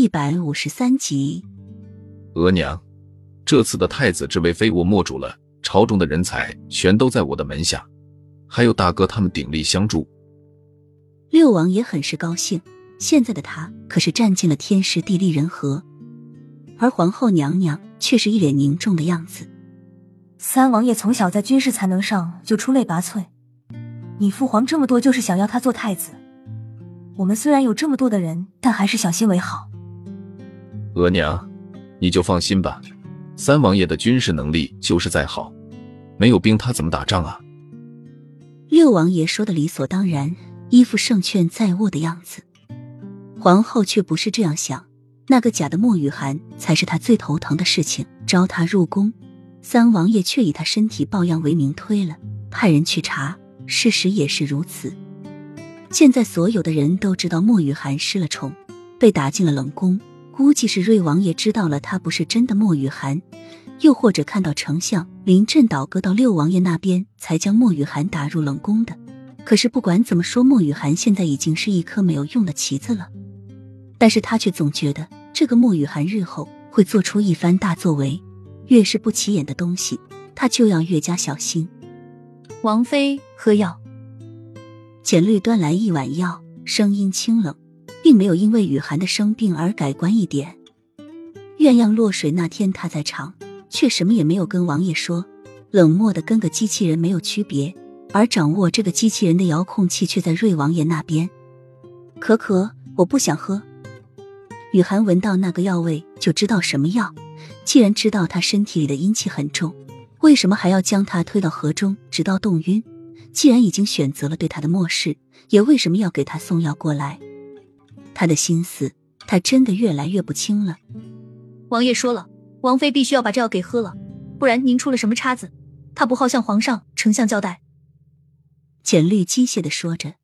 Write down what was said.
第一百五十三集，额娘，这次的太子之位非我莫主了，朝中的人才全都在我的门下，还有大哥他们鼎力相助。六王爷很是高兴，现在的他可是占尽了天时地利人和，而皇后娘娘却是一脸凝重的样子。三王爷从小在军事才能上就出类拔萃，你父皇这么多就是想要他做太子。我们虽然有这么多的人，但还是小心为好。额娘，你就放心吧，三王爷的军事能力就是再好，没有兵他怎么打仗啊？六王爷说的理所当然，一副胜券在握的样子。皇后却不是这样想，那个假的莫雨涵才是她最头疼的事情。招他入宫，三王爷却以他身体抱恙为名推了，派人去查，事实也是如此。现在所有的人都知道莫雨涵失了宠，被打进了冷宫。估计是瑞王爷知道了他不是真的莫雨涵，又或者看到丞相临阵倒戈到六王爷那边，才将莫雨涵打入冷宫的。可是不管怎么说，莫雨涵现在已经是一颗没有用的棋子了。但是他却总觉得这个莫雨涵日后会做出一番大作为，越是不起眼的东西，他就要越加小心。王妃喝药，简绿端来一碗药，声音清冷。并没有因为雨涵的生病而改观一点。鸳鸯落水那天他在场，却什么也没有跟王爷说，冷漠的跟个机器人没有区别。而掌握这个机器人的遥控器却在瑞王爷那边。可可，我不想喝。雨涵闻到那个药味就知道什么药。既然知道他身体里的阴气很重，为什么还要将他推到河中直到冻晕？既然已经选择了对他的漠视，也为什么要给他送药过来？他的心思，他真的越来越不清了。王爷说了，王妃必须要把这药给喝了，不然您出了什么岔子，他不好向皇上、丞相交代。简历机械的说着，